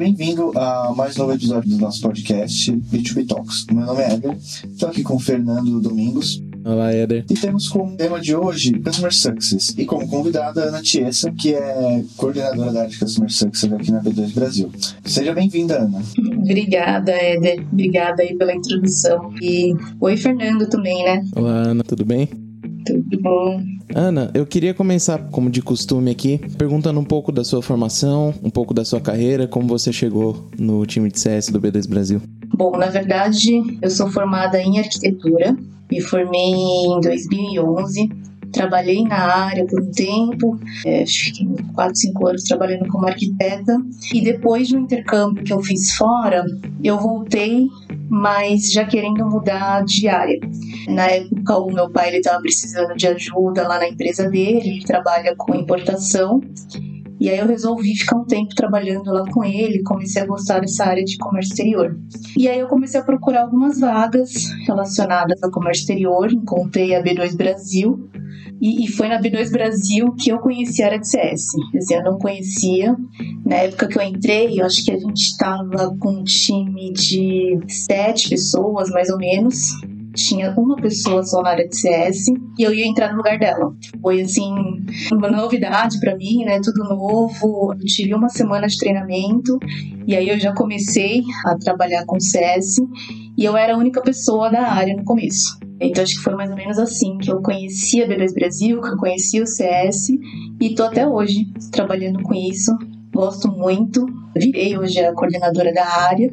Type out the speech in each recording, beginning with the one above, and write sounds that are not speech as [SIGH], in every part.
Bem-vindo a mais um novo episódio do nosso podcast B2B Talks. Meu nome é Eder, estou aqui com o Fernando Domingos. Olá, Eder. E temos como tema de hoje Customer Success e como convidada a Ana Tiesa, que é coordenadora da área de Customer Success aqui na B2 Brasil. Seja bem-vinda, Ana. Obrigada, Eder. Obrigada aí pela introdução. E oi, Fernando também, né? Olá, Ana, tudo bem? Tudo bom. Ana, eu queria começar, como de costume aqui, perguntando um pouco da sua formação, um pouco da sua carreira, como você chegou no time de CS do B2 Brasil. Bom, na verdade, eu sou formada em arquitetura, me formei em 2011, trabalhei na área por um tempo, é, fiquei 4, 5 anos trabalhando como arquiteta, e depois do intercâmbio que eu fiz fora, eu voltei mas já querendo mudar de área. Na época, o meu pai estava precisando de ajuda lá na empresa dele, ele trabalha com importação. E aí eu resolvi ficar um tempo trabalhando lá com ele, comecei a gostar dessa área de comércio exterior. E aí eu comecei a procurar algumas vagas relacionadas ao comércio exterior, encontrei a B2 Brasil, e, foi na B2 Brasil que eu conheci a área de CS. Assim, eu não conhecia. Na época que eu entrei, eu acho que a gente estava com um time de sete pessoas, mais ou menos. Tinha uma pessoa só na área de CS e eu ia entrar no lugar dela. Foi assim, uma novidade para mim, né? Tudo novo. Eu tive uma semana de treinamento e aí eu já comecei a trabalhar com CS e eu era a única pessoa da área no começo. Então acho que foi mais ou menos assim que eu conheci a B2 Brasil, que eu conheci o CS e tô até hoje trabalhando com isso. Gosto muito. Virei hoje a coordenadora da área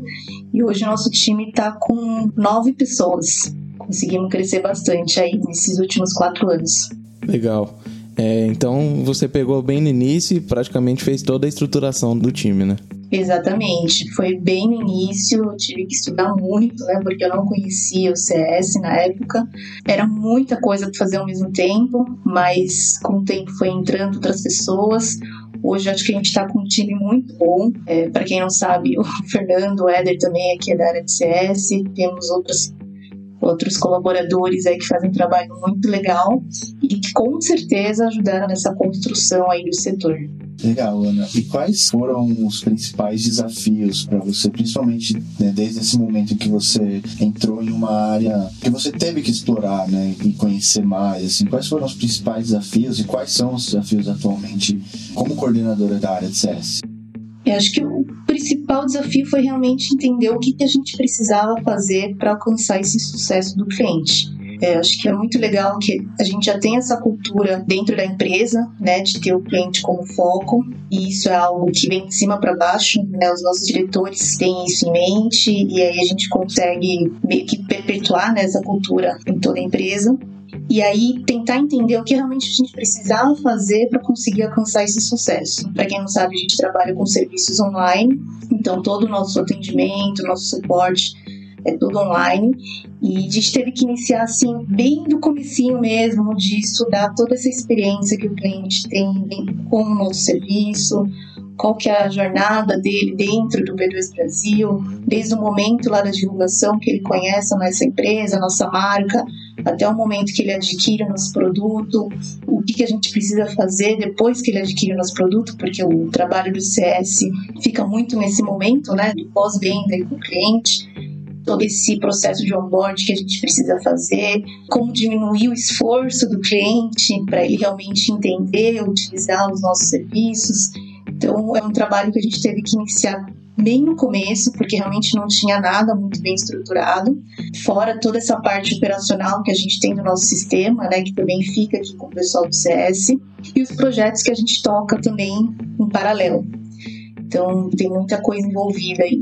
e hoje o nosso time está com nove pessoas. Conseguimos crescer bastante aí nesses últimos quatro anos. Legal. É, então você pegou bem no início e praticamente fez toda a estruturação do time, né? Exatamente, foi bem no início, eu tive que estudar muito, né, porque eu não conhecia o CS na época. Era muita coisa para fazer ao mesmo tempo, mas com o tempo foi entrando outras pessoas. Hoje acho que a gente está com um time muito bom. É, para quem não sabe, o [LAUGHS] Fernando, o Éder também aqui é da área de CS. Temos outras outros colaboradores aí que fazem trabalho muito legal e que com certeza ajudaram nessa construção aí do setor. Legal, Ana. E quais foram os principais desafios para você, principalmente né, desde esse momento em que você entrou em uma área que você teve que explorar, né, e conhecer mais? Assim, quais foram os principais desafios e quais são os desafios atualmente como coordenadora da área de CS? Eu acho que principal desafio foi realmente entender o que, que a gente precisava fazer para alcançar esse sucesso do cliente. É, acho que é muito legal que a gente já tem essa cultura dentro da empresa, né, de ter o cliente como foco, e isso é algo que vem de cima para baixo, né, os nossos diretores têm isso em mente, e aí a gente consegue meio que perpetuar né, essa cultura em toda a empresa e aí tentar entender o que realmente a gente precisava fazer para conseguir alcançar esse sucesso. Para quem não sabe, a gente trabalha com serviços online, então todo o nosso atendimento, nosso suporte é tudo online e a gente teve que iniciar assim bem do comecinho mesmo de estudar toda essa experiência que o cliente tem com o nosso serviço, qual que é a jornada dele dentro do B2 Brasil, desde o momento lá da divulgação que ele conhece a nossa empresa, a nossa marca, até o momento que ele adquire o nosso produto, o que, que a gente precisa fazer depois que ele adquire o nosso produto, porque o trabalho do CS fica muito nesse momento, né, do pós-venda com o cliente todo esse processo de onboard que a gente precisa fazer, como diminuir o esforço do cliente para ele realmente entender, utilizar os nossos serviços. Então, é um trabalho que a gente teve que iniciar bem no começo, porque realmente não tinha nada muito bem estruturado, fora toda essa parte operacional que a gente tem no nosso sistema, né, que também fica aqui com o pessoal do CS, e os projetos que a gente toca também em paralelo. Então, tem muita coisa envolvida aí.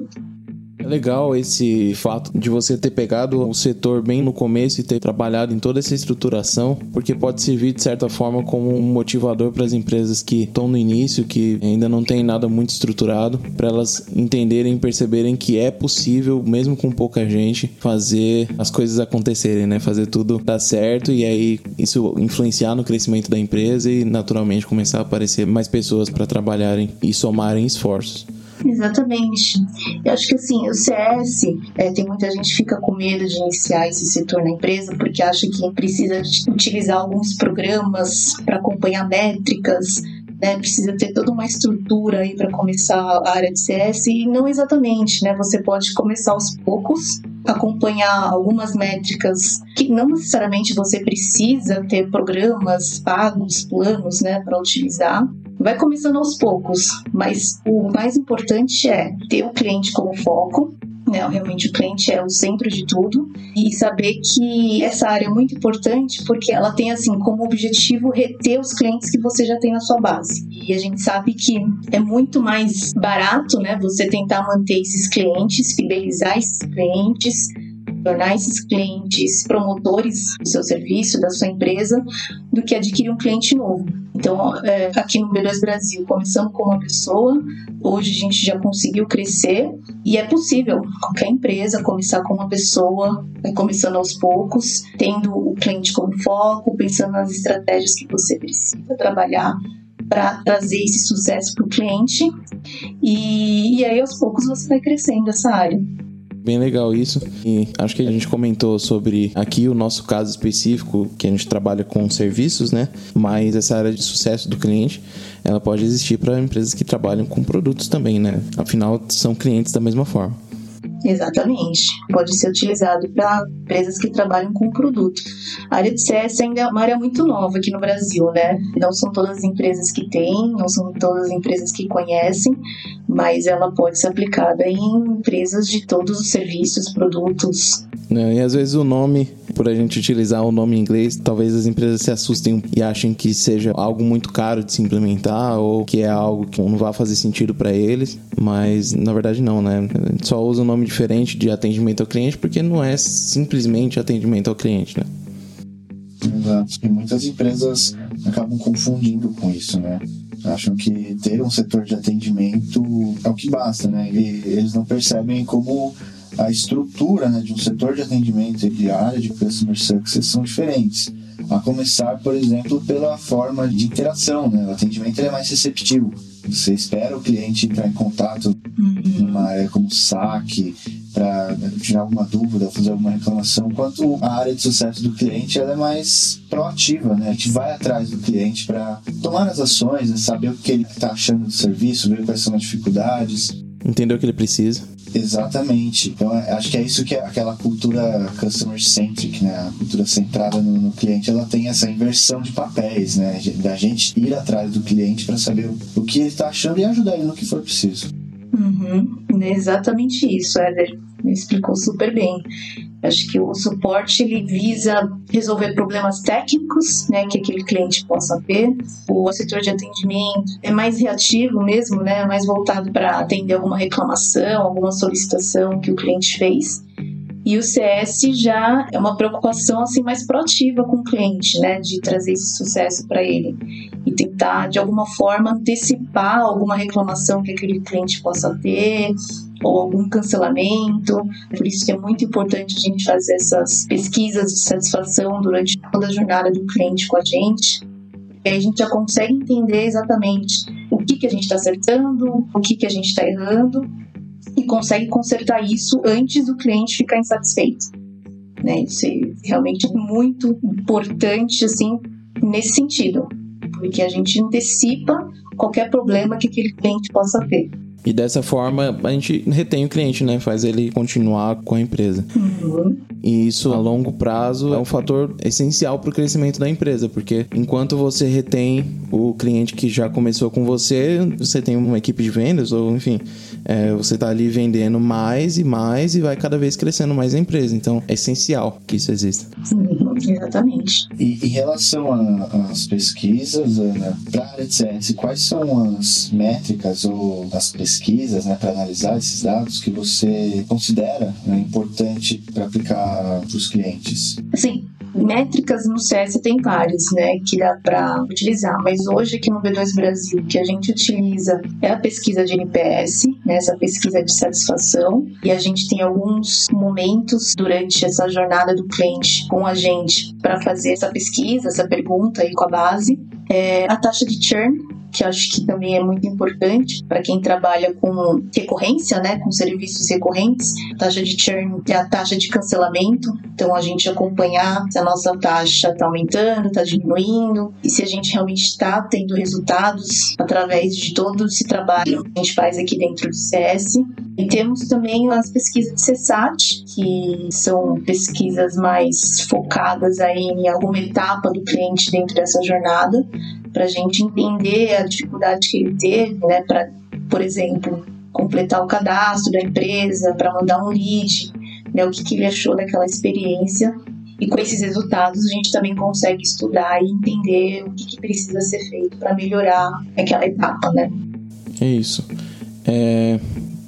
É legal esse fato de você ter pegado o setor bem no começo e ter trabalhado em toda essa estruturação, porque pode servir de certa forma como um motivador para as empresas que estão no início, que ainda não tem nada muito estruturado, para elas entenderem, perceberem que é possível, mesmo com pouca gente, fazer as coisas acontecerem, né? Fazer tudo dar certo e aí isso influenciar no crescimento da empresa e naturalmente começar a aparecer mais pessoas para trabalharem e somarem esforços. Exatamente. Eu acho que assim, o CS, é, tem muita gente que fica com medo de iniciar esse setor na empresa porque acha que precisa utilizar alguns programas para acompanhar métricas, né, precisa ter toda uma estrutura aí para começar a área de CS e não exatamente, né? Você pode começar aos poucos, acompanhar algumas métricas que não necessariamente você precisa ter programas pagos, planos, né, para utilizar. Vai começando aos poucos, mas o mais importante é ter o cliente como foco, né? Realmente o cliente é o centro de tudo e saber que essa área é muito importante porque ela tem assim como objetivo reter os clientes que você já tem na sua base. E a gente sabe que é muito mais barato, né, você tentar manter esses clientes, fidelizar esses clientes, tornar esses clientes promotores do seu serviço, da sua empresa, do que adquirir um cliente novo. Então, é, aqui no B2 Brasil, começamos com uma pessoa, hoje a gente já conseguiu crescer e é possível qualquer empresa começar com uma pessoa, começando aos poucos, tendo o cliente como foco, pensando nas estratégias que você precisa trabalhar para trazer esse sucesso para o cliente e, e aí aos poucos você vai crescendo essa área. Bem legal isso. E acho que a gente comentou sobre aqui o nosso caso específico, que a gente trabalha com serviços, né? Mas essa área de sucesso do cliente, ela pode existir para empresas que trabalham com produtos também, né? Afinal, são clientes da mesma forma. Exatamente. Pode ser utilizado para empresas que trabalham com produto. A área de CS ainda é uma área muito nova aqui no Brasil, né? Não são todas as empresas que têm, não são todas as empresas que conhecem, mas ela pode ser aplicada em empresas de todos os serviços, produtos. É, e às vezes o nome, por a gente utilizar o nome em inglês, talvez as empresas se assustem e achem que seja algo muito caro de se implementar ou que é algo que não vai fazer sentido para eles, mas na verdade não, né? A gente só usa um nome diferente de atendimento ao cliente porque não é simplesmente atendimento ao cliente, né? Exato. E muitas empresas acabam confundindo com isso, né? Acham que ter um setor de atendimento é o que basta, né? E eles não percebem como a estrutura né, de um setor de atendimento e de área de customer success são diferentes. A começar, por exemplo, pela forma de interação, né? O atendimento é mais receptivo. Você espera o cliente entrar em contato uhum. numa área como saque, para tirar alguma dúvida, fazer alguma reclamação, enquanto a área de sucesso do cliente ela é mais proativa, né? A gente vai atrás do cliente para tomar as ações, né? saber o que ele está achando do serviço, ver quais são as dificuldades. Entender o que ele precisa. Exatamente. Então, é, acho que é isso que é aquela cultura customer centric, né? A cultura centrada no, no cliente, ela tem essa inversão de papéis, né? Da gente ir atrás do cliente para saber o, o que ele está achando e ajudar ele no que for preciso. Uhum, é exatamente isso, Éder. Me explicou super bem. Acho que o suporte ele visa resolver problemas técnicos, né, que aquele cliente possa ter. O setor de atendimento é mais reativo mesmo, né, mais voltado para atender alguma reclamação, alguma solicitação que o cliente fez. E o CS já é uma preocupação assim mais proativa com o cliente, né, de trazer esse sucesso para ele e tentar de alguma forma antecipar alguma reclamação que aquele cliente possa ter ou algum cancelamento. Por isso que é muito importante a gente fazer essas pesquisas de satisfação durante toda a jornada do cliente com a gente. E aí a gente já consegue entender exatamente o que, que a gente está acertando, o que, que a gente está errando e consegue consertar isso antes do cliente ficar insatisfeito. Né? Isso é realmente muito importante assim nesse sentido, porque a gente antecipa qualquer problema que aquele cliente possa ter. E dessa forma a gente retém o cliente, né? Faz ele continuar com a empresa. Uhum. E isso a longo prazo é um fator essencial para o crescimento da empresa, porque enquanto você retém o cliente que já começou com você, você tem uma equipe de vendas, ou enfim, é, você está ali vendendo mais e mais e vai cada vez crescendo mais a empresa. Então é essencial que isso exista. Exatamente. E em relação às pesquisas, Ana, para a área de CS, quais são as métricas ou as pesquisas né, para analisar esses dados que você considera né, importante para aplicar para os clientes? Sim, métricas no CS tem várias, né, que dá para utilizar, mas hoje aqui no B2 Brasil o que a gente utiliza é a pesquisa de NPS, né, essa pesquisa de satisfação, e a gente tem alguns momentos durante essa jornada do cliente com a gente para fazer essa pesquisa, essa pergunta aí com a base. É a taxa de churn, que acho que também é muito importante para quem trabalha com recorrência, né, com serviços recorrentes. A taxa de churn é a taxa de cancelamento, então a gente acompanhar se a nossa taxa está aumentando, está diminuindo e se a gente realmente está tendo resultados através de todo esse trabalho que a gente faz aqui dentro do CS. E temos também as pesquisas de CSAT, que são pesquisas mais focadas aí em alguma etapa do cliente dentro dessa jornada, para a gente entender a dificuldade que ele teve, né, para, por exemplo, completar o cadastro da empresa, para mandar um lead, né, o que, que ele achou daquela experiência. E com esses resultados a gente também consegue estudar e entender o que, que precisa ser feito para melhorar aquela etapa, né? É isso. É,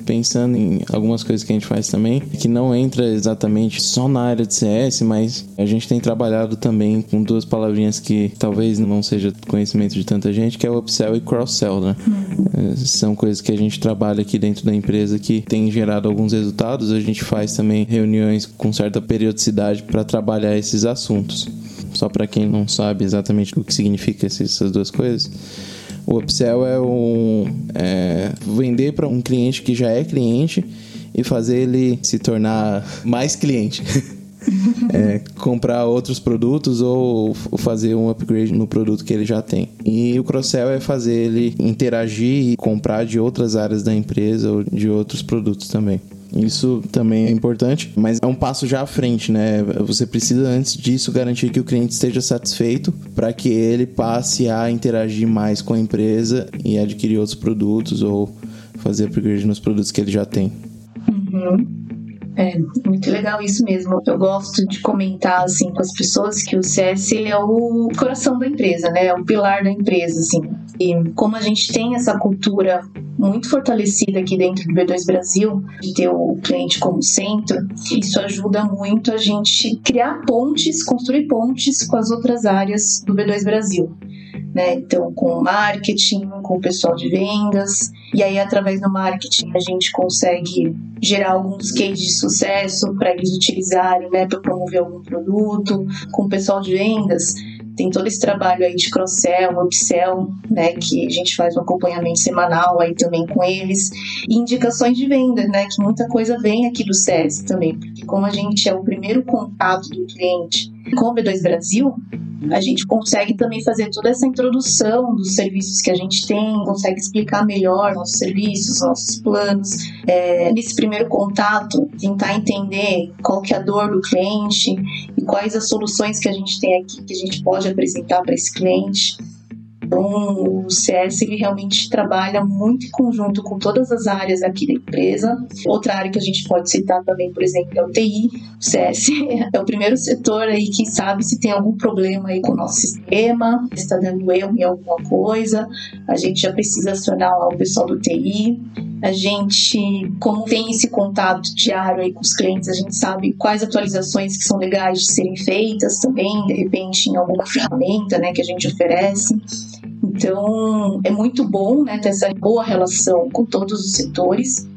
pensando em algumas coisas que a gente faz também, que não entra exatamente só na área de CS, mas a gente tem trabalhado também com duas palavrinhas que talvez não seja conhecimento de tanta gente, que é o upsell e cross-sell, né? Uhum. São coisas que a gente trabalha aqui dentro da empresa que tem gerado alguns resultados. A gente faz também reuniões com certa periodicidade para trabalhar esses assuntos. Só para quem não sabe exatamente o que significa essas duas coisas, o upsell é, um, é vender para um cliente que já é cliente e fazer ele se tornar mais cliente. [LAUGHS] é, comprar outros produtos ou fazer um upgrade no produto que ele já tem. E o cross-sell é fazer ele interagir e comprar de outras áreas da empresa ou de outros produtos também. Isso também é importante, mas é um passo já à frente, né? Você precisa antes disso garantir que o cliente esteja satisfeito para que ele passe a interagir mais com a empresa e adquirir outros produtos ou fazer upgrade nos produtos que ele já tem. Uhum. É, muito legal isso mesmo. Eu gosto de comentar assim com as pessoas que o CS ele é o coração da empresa, né? É o pilar da empresa, assim. E como a gente tem essa cultura muito fortalecida aqui dentro do B2 Brasil, de ter o cliente como centro, isso ajuda muito a gente criar pontes, construir pontes com as outras áreas do B2 Brasil né? Então, com marketing, com o pessoal de vendas, e aí através do marketing a gente consegue gerar alguns cases de sucesso para eles utilizarem, né, para promover algum produto, com o pessoal de vendas tem todo esse trabalho aí de cross-sell, upsell, né, que a gente faz um acompanhamento semanal aí também com eles, e indicações de venda, né, que muita coisa vem aqui do SES também, porque como a gente é o primeiro contato do cliente com o B2 Brasil, a gente consegue também fazer toda essa introdução dos serviços que a gente tem, consegue explicar melhor nossos serviços, nossos planos. É, nesse primeiro contato, tentar entender qual que é a dor do cliente e quais as soluções que a gente tem aqui que a gente pode apresentar para esse cliente. Então, o CS ele realmente trabalha muito em conjunto com todas as áreas aqui da empresa. Outra área que a gente pode citar também, por exemplo, é o TI. O CS [LAUGHS] é o primeiro setor aí que sabe se tem algum problema aí com o nosso sistema, se está dando erro em alguma coisa. A gente já precisa acionar lá o pessoal do TI. A gente, como tem esse contato diário aí com os clientes, a gente sabe quais atualizações que são legais de serem feitas também, de repente, em alguma ferramenta né, que a gente oferece. Então, é muito bom né, ter essa boa relação com todos os setores,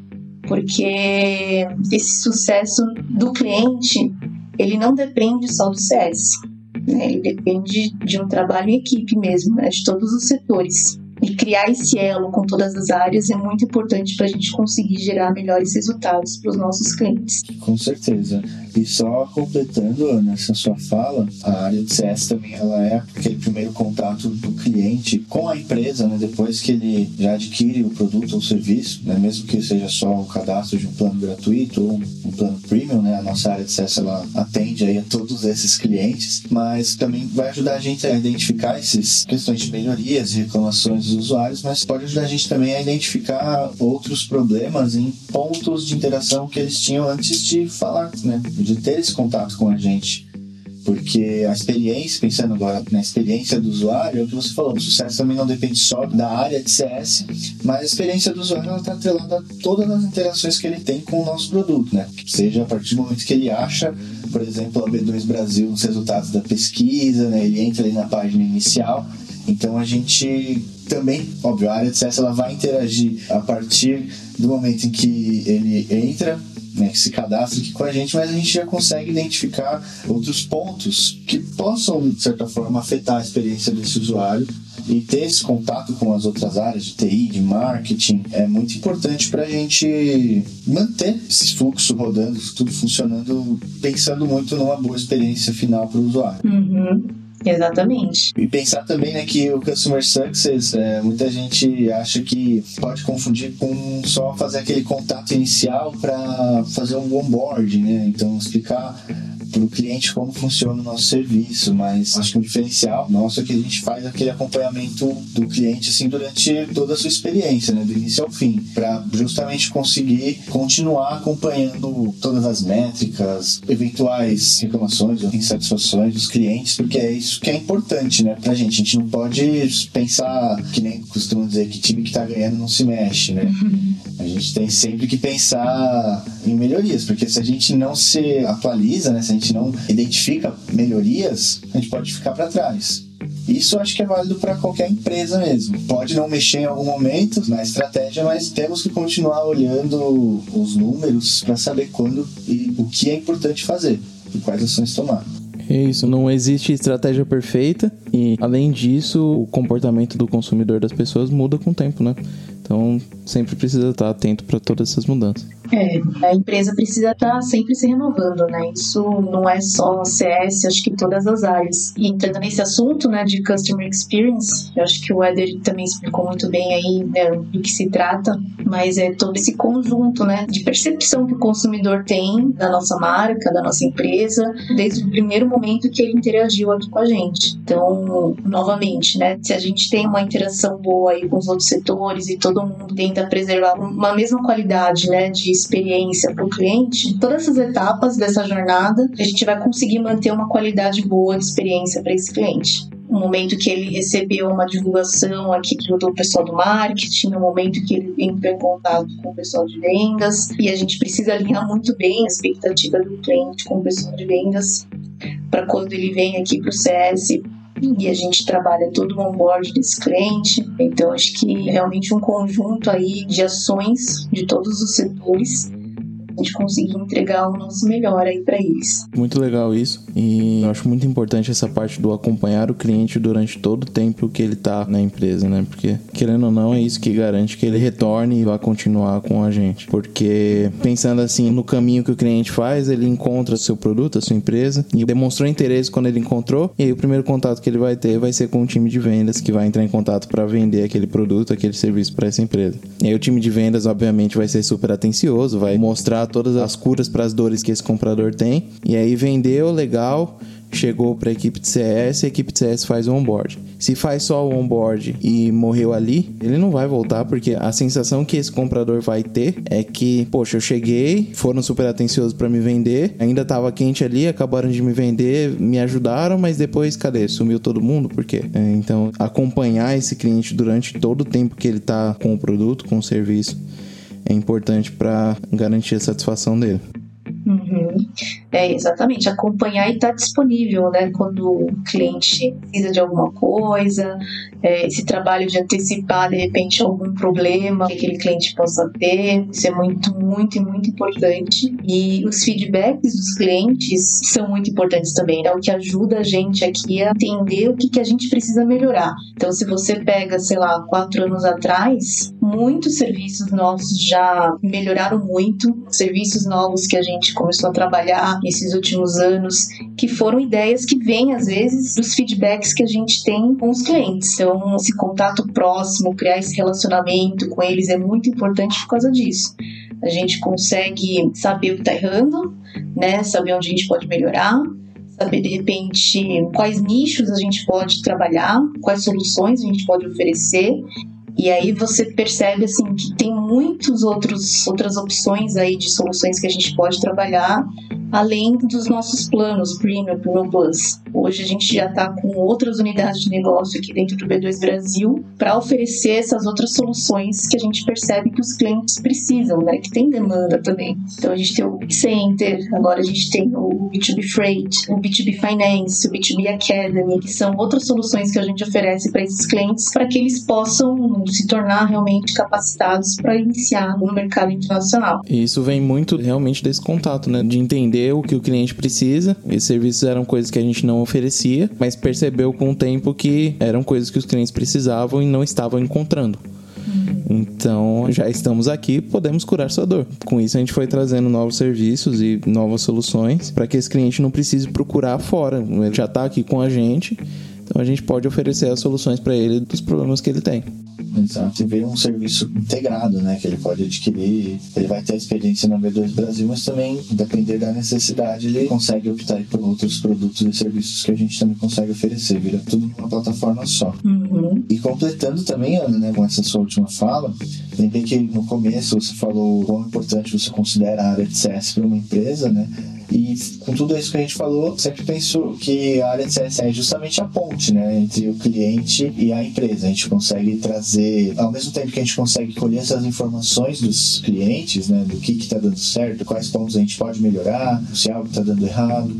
porque esse sucesso do cliente, ele não depende só do CS, né, ele depende de um trabalho em equipe mesmo, né, de todos os setores. E criar esse elo com todas as áreas é muito importante para a gente conseguir gerar melhores resultados para os nossos clientes. Com certeza. E só completando nessa sua fala, a área de CS também ela é aquele primeiro contato do cliente com a empresa, né? depois que ele já adquire o produto ou serviço, né? mesmo que seja só o cadastro de um plano gratuito ou um plano premium, né? a nossa área de CS ela atende aí a todos esses clientes, mas também vai ajudar a gente a identificar essas questões de melhorias e reclamações dos usuários, mas pode ajudar a gente também a identificar outros problemas em pontos de interação que eles tinham antes de falar, né? de ter esse contato com a gente. Porque a experiência, pensando agora na experiência do usuário, é o que você falou, o sucesso também não depende só da área de CS, mas a experiência do usuário está atrelada a todas as interações que ele tem com o nosso produto, né? Seja a partir do momento que ele acha, por exemplo, a B2 Brasil, os resultados da pesquisa, né? ele entra ali na página inicial, então a gente também, óbvio, a área de CS ela vai interagir a partir do momento em que ele entra né, que se cadastra aqui com a gente, mas a gente já consegue identificar outros pontos que possam, de certa forma, afetar a experiência desse usuário E ter esse contato com as outras áreas de TI, de marketing, é muito importante para a gente manter esse fluxo rodando, tudo funcionando, pensando muito numa boa experiência final para o usuário. Uhum. Exatamente. E pensar também né, que o Customer Success, é, muita gente acha que pode confundir com só fazer aquele contato inicial para fazer um onboarding, né? Então, explicar para o cliente como funciona o nosso serviço, mas acho que o diferencial nosso é que a gente faz aquele acompanhamento do cliente assim durante toda a sua experiência, né, do início ao fim, para justamente conseguir continuar acompanhando todas as métricas, eventuais reclamações ou insatisfações dos clientes, porque é isso que é importante, né, pra gente. A gente não pode pensar que nem costumam dizer que time que tá ganhando não se mexe, né? Gente tem sempre que pensar em melhorias, porque se a gente não se atualiza, né, se a gente não identifica melhorias, a gente pode ficar para trás. Isso acho que é válido para qualquer empresa mesmo. Pode não mexer em algum momento na estratégia, mas temos que continuar olhando os números para saber quando e o que é importante fazer e quais ações tomar. É isso, não existe estratégia perfeita e, além disso, o comportamento do consumidor das pessoas muda com o tempo, né? Então, sempre precisa estar atento para todas essas mudanças. É, a empresa precisa estar tá sempre se renovando, né? Isso não é só CS, acho que todas as áreas. E entrando nesse assunto, né, de customer experience, eu acho que o Eder também explicou muito bem aí né, do que se trata, mas é todo esse conjunto, né, de percepção que o consumidor tem da nossa marca, da nossa empresa, desde o primeiro momento que ele interagiu aqui com a gente. Então, novamente, né, se a gente tem uma interação boa aí com os outros setores e todo mundo tenta preservar uma mesma qualidade, né, de experiência para o cliente, todas essas etapas dessa jornada, a gente vai conseguir manter uma qualidade boa de experiência para esse cliente. No momento que ele recebeu uma divulgação aqui do pessoal do marketing, no momento que ele entrou em contato com o pessoal de vendas, e a gente precisa alinhar muito bem a expectativa do cliente com o pessoal de vendas para quando ele vem aqui para o CS e a gente trabalha todo o onboard desse cliente. Então, acho que realmente um conjunto aí de ações de todos os setores gente conseguir entregar o nosso melhor aí para eles. Muito legal isso. E eu acho muito importante essa parte do acompanhar o cliente durante todo o tempo que ele tá na empresa, né? Porque, querendo ou não, é isso que garante que ele retorne e vá continuar com a gente. Porque, pensando assim, no caminho que o cliente faz, ele encontra seu produto, a sua empresa, e demonstrou interesse quando ele encontrou, e aí o primeiro contato que ele vai ter vai ser com o time de vendas, que vai entrar em contato para vender aquele produto, aquele serviço para essa empresa. E aí o time de vendas, obviamente, vai ser super atencioso, vai mostrar todas as curas para as dores que esse comprador tem. E aí vendeu, legal, chegou para a equipe de CS, a equipe de CS faz o onboard. Se faz só o onboard e morreu ali, ele não vai voltar porque a sensação que esse comprador vai ter é que, poxa, eu cheguei, foram super atenciosos para me vender, ainda estava quente ali, acabaram de me vender, me ajudaram, mas depois, cadê? Sumiu todo mundo? Por quê? É, então, acompanhar esse cliente durante todo o tempo que ele está com o produto, com o serviço, é importante para garantir a satisfação dele. Uhum. É, exatamente, acompanhar e estar tá disponível, né, quando o cliente precisa de alguma coisa, é, esse trabalho de antecipar, de repente, algum problema que aquele cliente possa ter, isso é muito, muito, muito importante. E os feedbacks dos clientes são muito importantes também, né, o que ajuda a gente aqui a entender o que, que a gente precisa melhorar. Então, se você pega, sei lá, quatro anos atrás, muitos serviços nossos já melhoraram muito, serviços novos que a gente começou a trabalhar nesses últimos anos, que foram ideias que vêm, às vezes, dos feedbacks que a gente tem com os clientes. Então, esse contato próximo, criar esse relacionamento com eles é muito importante por causa disso. A gente consegue saber o que está errando, né? saber onde a gente pode melhorar, saber de repente quais nichos a gente pode trabalhar, quais soluções a gente pode oferecer e aí você percebe assim que tem muitos outros outras opções aí de soluções que a gente pode trabalhar além dos nossos planos Premium, Premium Plus. Hoje a gente já está com outras unidades de negócio aqui dentro do B2 Brasil para oferecer essas outras soluções que a gente percebe que os clientes precisam, né? Que tem demanda também. Então a gente tem o Center, agora a gente tem o B2B Freight, o B2B Finance, o B2B Academy, que são outras soluções que a gente oferece para esses clientes para que eles possam se tornar realmente capacitados para iniciar no mercado internacional. E isso vem muito realmente desse contato, né? De entender o que o cliente precisa. Esses serviços eram coisas que a gente não oferecia, mas percebeu com o tempo que eram coisas que os clientes precisavam e não estavam encontrando. Então, já estamos aqui, podemos curar sua dor. Com isso, a gente foi trazendo novos serviços e novas soluções para que esse cliente não precise procurar fora. Ele já está aqui com a gente, então a gente pode oferecer as soluções para ele dos problemas que ele tem. Exato. E ver um serviço integrado, né? Que ele pode adquirir. Ele vai ter a experiência na B2 Brasil, mas também, depender da necessidade, ele consegue optar por outros produtos e serviços que a gente também consegue oferecer. Vira tudo numa plataforma só. Uhum. E completando também, Ana, né, com essa sua última fala, lembrei que no começo você falou quão importante você considera a área de CS para uma empresa, né? E com tudo isso que a gente falou, sempre penso que a área de CS é justamente a ponte, né, entre o cliente e a empresa. A gente consegue trazer, ao mesmo tempo que a gente consegue colher essas informações dos clientes, né, do que está dando certo, quais pontos a gente pode melhorar, se algo está dando errado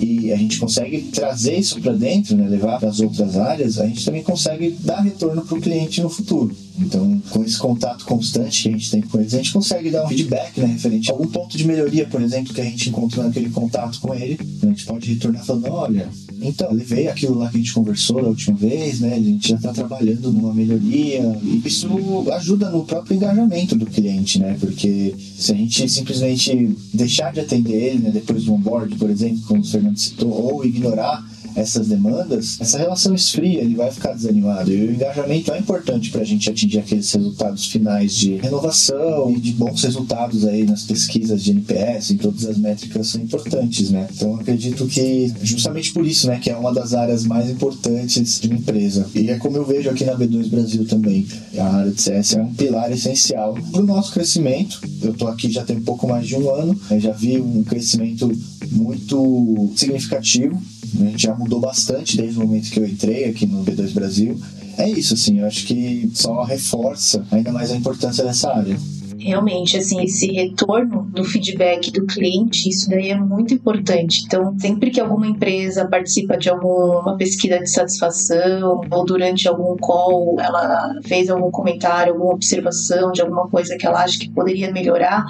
e a gente consegue trazer isso para dentro, né, levar para as outras áreas, a gente também consegue dar retorno para o cliente no futuro. Então, com esse contato constante que a gente tem com eles, a gente consegue dar um feedback né, referente a algum ponto de melhoria, por exemplo, que a gente encontrou naquele contato com ele. A gente pode retornar falando: olha, então, levei aquilo lá que a gente conversou da última vez, né? A gente já está trabalhando numa melhoria. E isso ajuda no próprio engajamento do cliente, né? Porque se a gente simplesmente deixar de atender ele, né, depois do onboard, por exemplo, como o Fernando citou, ou ignorar essas demandas, essa relação esfria, ele vai ficar desanimado. E o engajamento é importante para a gente atingir aqueles resultados finais de renovação e de bons resultados aí nas pesquisas de NPS, em todas as métricas são importantes, né? Então acredito que justamente por isso, né, que é uma das áreas mais importantes de uma empresa. E é como eu vejo aqui na B2 Brasil também, a área de CS é um pilar essencial para o nosso crescimento. Eu estou aqui já tem um pouco mais de um ano, já vi um crescimento muito significativo gente já mudou bastante desde o momento que eu entrei aqui no B2 Brasil. É isso, assim, eu acho que só reforça ainda mais a importância dessa área realmente, assim, esse retorno do feedback do cliente, isso daí é muito importante. Então, sempre que alguma empresa participa de alguma pesquisa de satisfação ou durante algum call, ela fez algum comentário, alguma observação de alguma coisa que ela acha que poderia melhorar,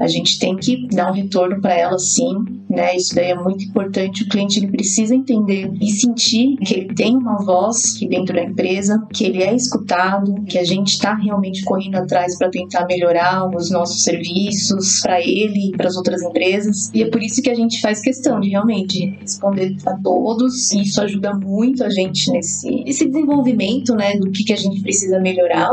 a gente tem que dar um retorno para ela sim, né? Isso daí é muito importante. O cliente ele precisa entender e sentir que ele tem uma voz aqui dentro da empresa, que ele é escutado, que a gente está realmente correndo atrás para tentar melhorar os nossos serviços para ele e para as outras empresas. E é por isso que a gente faz questão de realmente responder a todos. E isso ajuda muito a gente nesse, nesse desenvolvimento, né? Do que, que a gente precisa melhorar.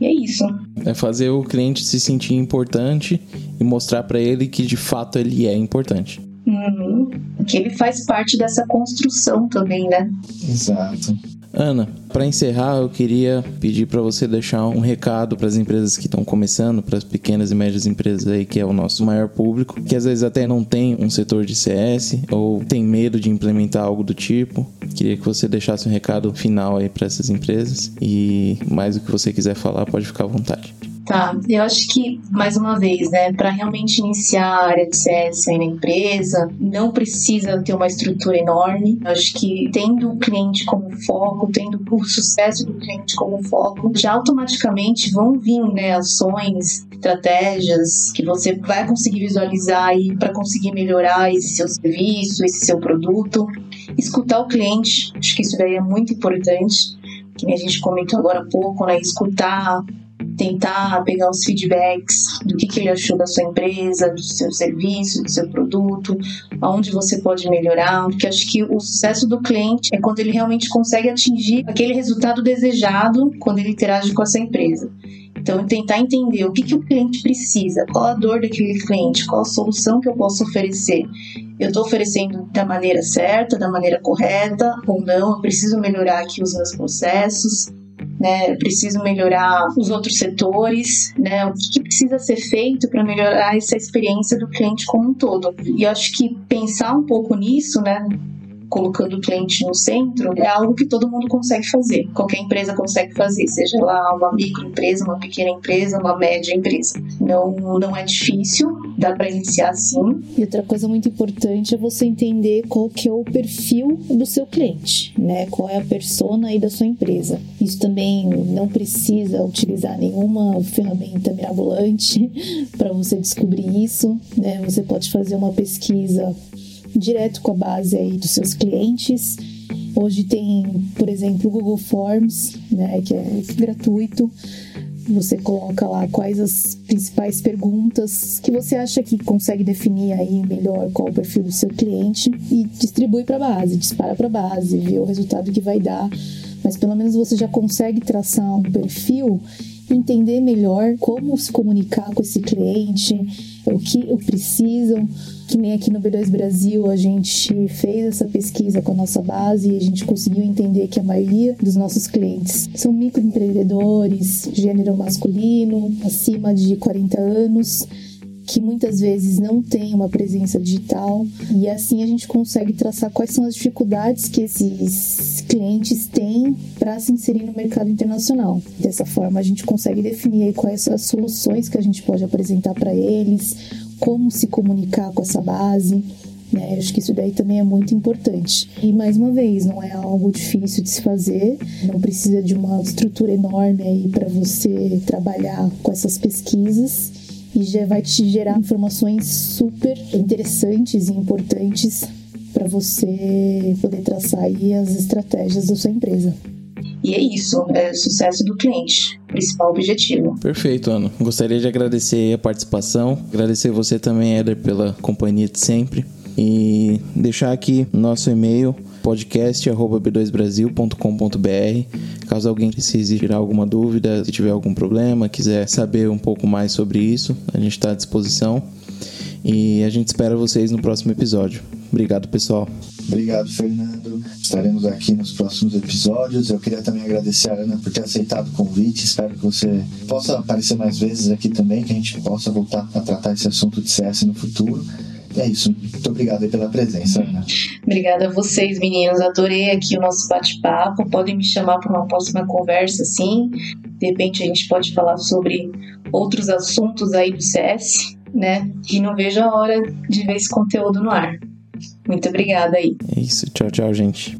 E é isso. É fazer o cliente se sentir importante e mostrar para ele que de fato ele é importante. Uhum. Que ele faz parte dessa construção também, né? Exato. Ana, para encerrar, eu queria pedir para você deixar um recado para as empresas que estão começando, para as pequenas e médias empresas aí, que é o nosso maior público, que às vezes até não tem um setor de CS ou tem medo de implementar algo do tipo. Queria que você deixasse um recado final aí para essas empresas e mais o que você quiser falar, pode ficar à vontade. Tá, eu acho que, mais uma vez, né, para realmente iniciar a área de CS aí na empresa, não precisa ter uma estrutura enorme. Eu acho que tendo o cliente como foco, tendo o sucesso do cliente como foco, já automaticamente vão vir né, ações, estratégias que você vai conseguir visualizar aí para conseguir melhorar esse seu serviço, esse seu produto. Escutar o cliente, acho que isso daí é muito importante que a gente comentou agora há pouco, né? Escutar tentar pegar os feedbacks do que, que ele achou da sua empresa, do seu serviço, do seu produto, aonde você pode melhorar, porque acho que o sucesso do cliente é quando ele realmente consegue atingir aquele resultado desejado quando ele interage com essa empresa. Então, tentar entender o que, que o cliente precisa, qual a dor daquele cliente, qual a solução que eu posso oferecer. Eu estou oferecendo da maneira certa, da maneira correta ou não, eu preciso melhorar aqui os meus processos né? Preciso melhorar os outros setores, né? O que, que precisa ser feito para melhorar essa experiência do cliente como um todo? E eu acho que pensar um pouco nisso, né? Colocando o cliente no centro, é algo que todo mundo consegue fazer. Qualquer empresa consegue fazer, seja lá uma microempresa, uma pequena empresa, uma média empresa. Não, não é difícil, dá para iniciar sim. E outra coisa muito importante é você entender qual que é o perfil do seu cliente, né? Qual é a persona aí da sua empresa. Isso também não precisa utilizar nenhuma ferramenta mirabolante [LAUGHS] para você descobrir isso, né? Você pode fazer uma pesquisa direto com a base aí dos seus clientes. Hoje tem, por exemplo, o Google Forms, né, que é gratuito. Você coloca lá quais as principais perguntas que você acha que consegue definir aí melhor qual o perfil do seu cliente e distribui para a base, dispara para a base, vê o resultado que vai dar. Mas pelo menos você já consegue traçar um perfil entender melhor como se comunicar com esse cliente, o que precisam. Que nem aqui no B2 Brasil a gente fez essa pesquisa com a nossa base e a gente conseguiu entender que a maioria dos nossos clientes são microempreendedores, gênero masculino, acima de 40 anos que muitas vezes não tem uma presença digital e assim a gente consegue traçar quais são as dificuldades que esses clientes têm para se inserir no mercado internacional. Dessa forma a gente consegue definir quais são as soluções que a gente pode apresentar para eles, como se comunicar com essa base. Né? Acho que isso daí também é muito importante. E mais uma vez, não é algo difícil de se fazer, não precisa de uma estrutura enorme aí para você trabalhar com essas pesquisas e já vai te gerar informações super interessantes e importantes para você poder traçar aí as estratégias da sua empresa. E é isso, é sucesso do cliente, principal objetivo. Perfeito, Ana. Gostaria de agradecer a participação, agradecer você também, Éder, pela companhia de sempre e deixar aqui nosso e-mail podcast@b2brasil.com.br. Caso alguém precise tirar alguma dúvida, se tiver algum problema, quiser saber um pouco mais sobre isso, a gente está à disposição. E a gente espera vocês no próximo episódio. Obrigado, pessoal. Obrigado, Fernando. Estaremos aqui nos próximos episódios. Eu queria também agradecer a Ana por ter aceitado o convite. Espero que você possa aparecer mais vezes aqui também, que a gente possa voltar a tratar esse assunto de CS no futuro. É isso. Muito obrigado pela presença, Ana. Obrigada a vocês, meninos. Adorei aqui o nosso bate-papo. Podem me chamar para uma próxima conversa, sim. De repente a gente pode falar sobre outros assuntos aí do CS, né? E não vejo a hora de ver esse conteúdo no ar. Muito obrigada aí. É isso. Tchau, tchau, gente.